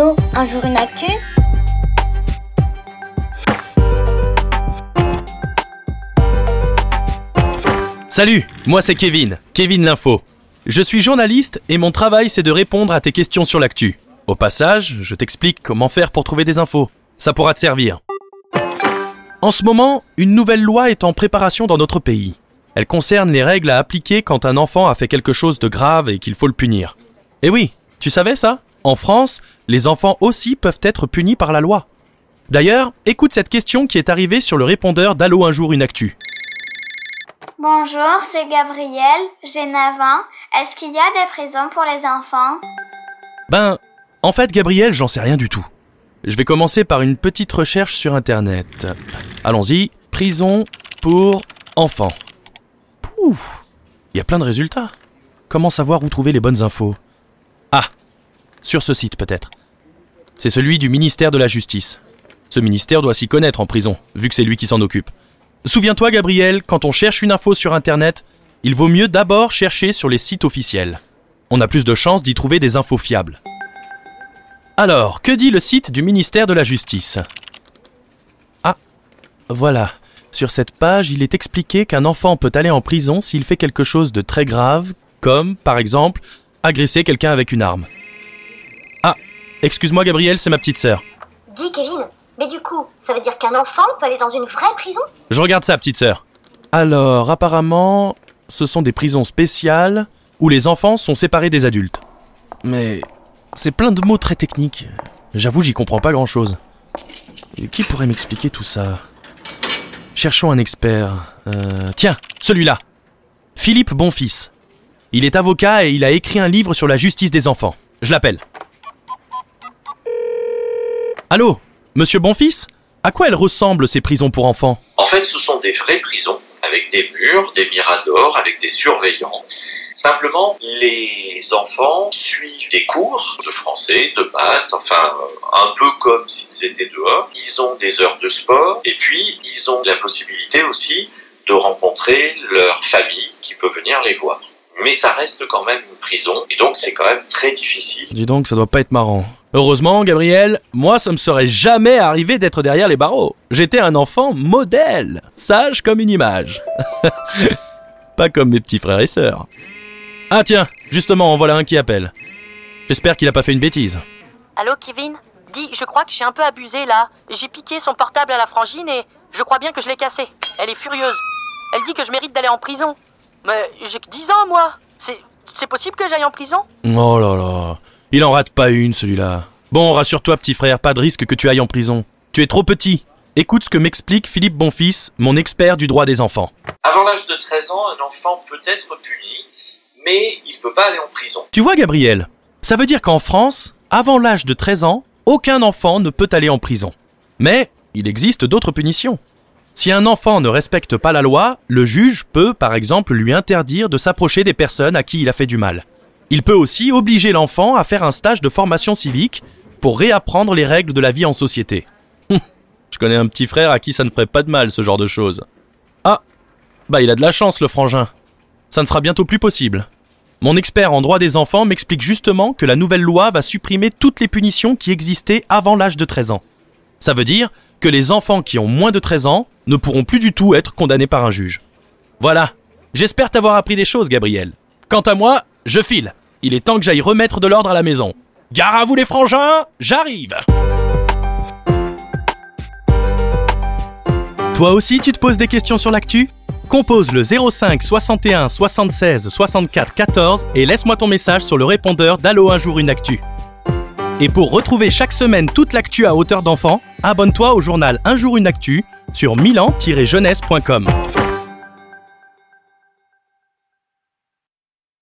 Un jour une actu Salut, moi c'est Kevin, Kevin l'Info. Je suis journaliste et mon travail c'est de répondre à tes questions sur l'actu. Au passage, je t'explique comment faire pour trouver des infos. Ça pourra te servir. En ce moment, une nouvelle loi est en préparation dans notre pays. Elle concerne les règles à appliquer quand un enfant a fait quelque chose de grave et qu'il faut le punir. Eh oui, tu savais ça? En France, les enfants aussi peuvent être punis par la loi. D'ailleurs, écoute cette question qui est arrivée sur le répondeur d'Allo un jour une actu. Bonjour, c'est Gabriel, j'ai 9 ans. Est-ce qu'il y a des prisons pour les enfants? Ben, en fait, Gabriel, j'en sais rien du tout. Je vais commencer par une petite recherche sur Internet. Allons-y, prison pour enfants. Pouf, il y a plein de résultats. Comment savoir où trouver les bonnes infos? Ah, sur ce site peut-être. C'est celui du ministère de la Justice. Ce ministère doit s'y connaître en prison, vu que c'est lui qui s'en occupe. Souviens-toi, Gabriel, quand on cherche une info sur Internet, il vaut mieux d'abord chercher sur les sites officiels. On a plus de chances d'y trouver des infos fiables. Alors, que dit le site du ministère de la Justice? Ah, voilà. Sur cette page, il est expliqué qu'un enfant peut aller en prison s'il fait quelque chose de très grave, comme, par exemple, agresser quelqu'un avec une arme. Excuse-moi Gabriel, c'est ma petite sœur. Dis Kevin, mais du coup, ça veut dire qu'un enfant peut aller dans une vraie prison? Je regarde ça, petite sœur. Alors, apparemment, ce sont des prisons spéciales où les enfants sont séparés des adultes. Mais c'est plein de mots très techniques. J'avoue, j'y comprends pas grand-chose. Qui pourrait m'expliquer tout ça? Cherchons un expert. Euh, tiens, celui-là. Philippe Bonfils. Il est avocat et il a écrit un livre sur la justice des enfants. Je l'appelle. Allô Monsieur Bonfils? À quoi elles ressemblent ces prisons pour enfants? En fait, ce sont des vraies prisons, avec des murs, des miradors, avec des surveillants. Simplement, les enfants suivent des cours de français, de maths, enfin, un peu comme s'ils étaient dehors. Ils ont des heures de sport, et puis ils ont la possibilité aussi de rencontrer leur famille qui peut venir les voir. Mais ça reste quand même une prison, et donc c'est quand même très difficile. Dis donc, ça doit pas être marrant. Heureusement, Gabriel, moi ça me serait jamais arrivé d'être derrière les barreaux. J'étais un enfant modèle, sage comme une image. pas comme mes petits frères et sœurs. Ah tiens, justement, en voilà un qui appelle. J'espère qu'il a pas fait une bêtise. Allô, Kevin? Dis, je crois que j'ai un peu abusé là. J'ai piqué son portable à la frangine et je crois bien que je l'ai cassé. Elle est furieuse. Elle dit que je mérite d'aller en prison. Mais j'ai que 10 ans, moi. C'est, possible que j'aille en prison? Oh là là, il en rate pas une celui-là. Bon, rassure-toi petit frère, pas de risque que tu ailles en prison. Tu es trop petit. Écoute ce que m'explique Philippe Bonfils, mon expert du droit des enfants. Avant l'âge de 13 ans, un enfant peut être puni, mais il ne peut pas aller en prison. Tu vois Gabriel, ça veut dire qu'en France, avant l'âge de 13 ans, aucun enfant ne peut aller en prison. Mais il existe d'autres punitions. Si un enfant ne respecte pas la loi, le juge peut par exemple lui interdire de s'approcher des personnes à qui il a fait du mal. Il peut aussi obliger l'enfant à faire un stage de formation civique pour réapprendre les règles de la vie en société. Je connais un petit frère à qui ça ne ferait pas de mal ce genre de choses. Ah, bah il a de la chance le frangin. Ça ne sera bientôt plus possible. Mon expert en droit des enfants m'explique justement que la nouvelle loi va supprimer toutes les punitions qui existaient avant l'âge de 13 ans. Ça veut dire que les enfants qui ont moins de 13 ans ne pourront plus du tout être condamnés par un juge. Voilà. J'espère t'avoir appris des choses, Gabriel. Quant à moi, je file. Il est temps que j'aille remettre de l'ordre à la maison. Gare à vous les frangins, j'arrive Toi aussi tu te poses des questions sur l'actu? Compose le 05 61 76 64 14 et laisse-moi ton message sur le répondeur d'Allo un jour une actu. Et pour retrouver chaque semaine toute l'actu à hauteur d'enfant, abonne-toi au journal Un jour une actu sur milan-jeunesse.com.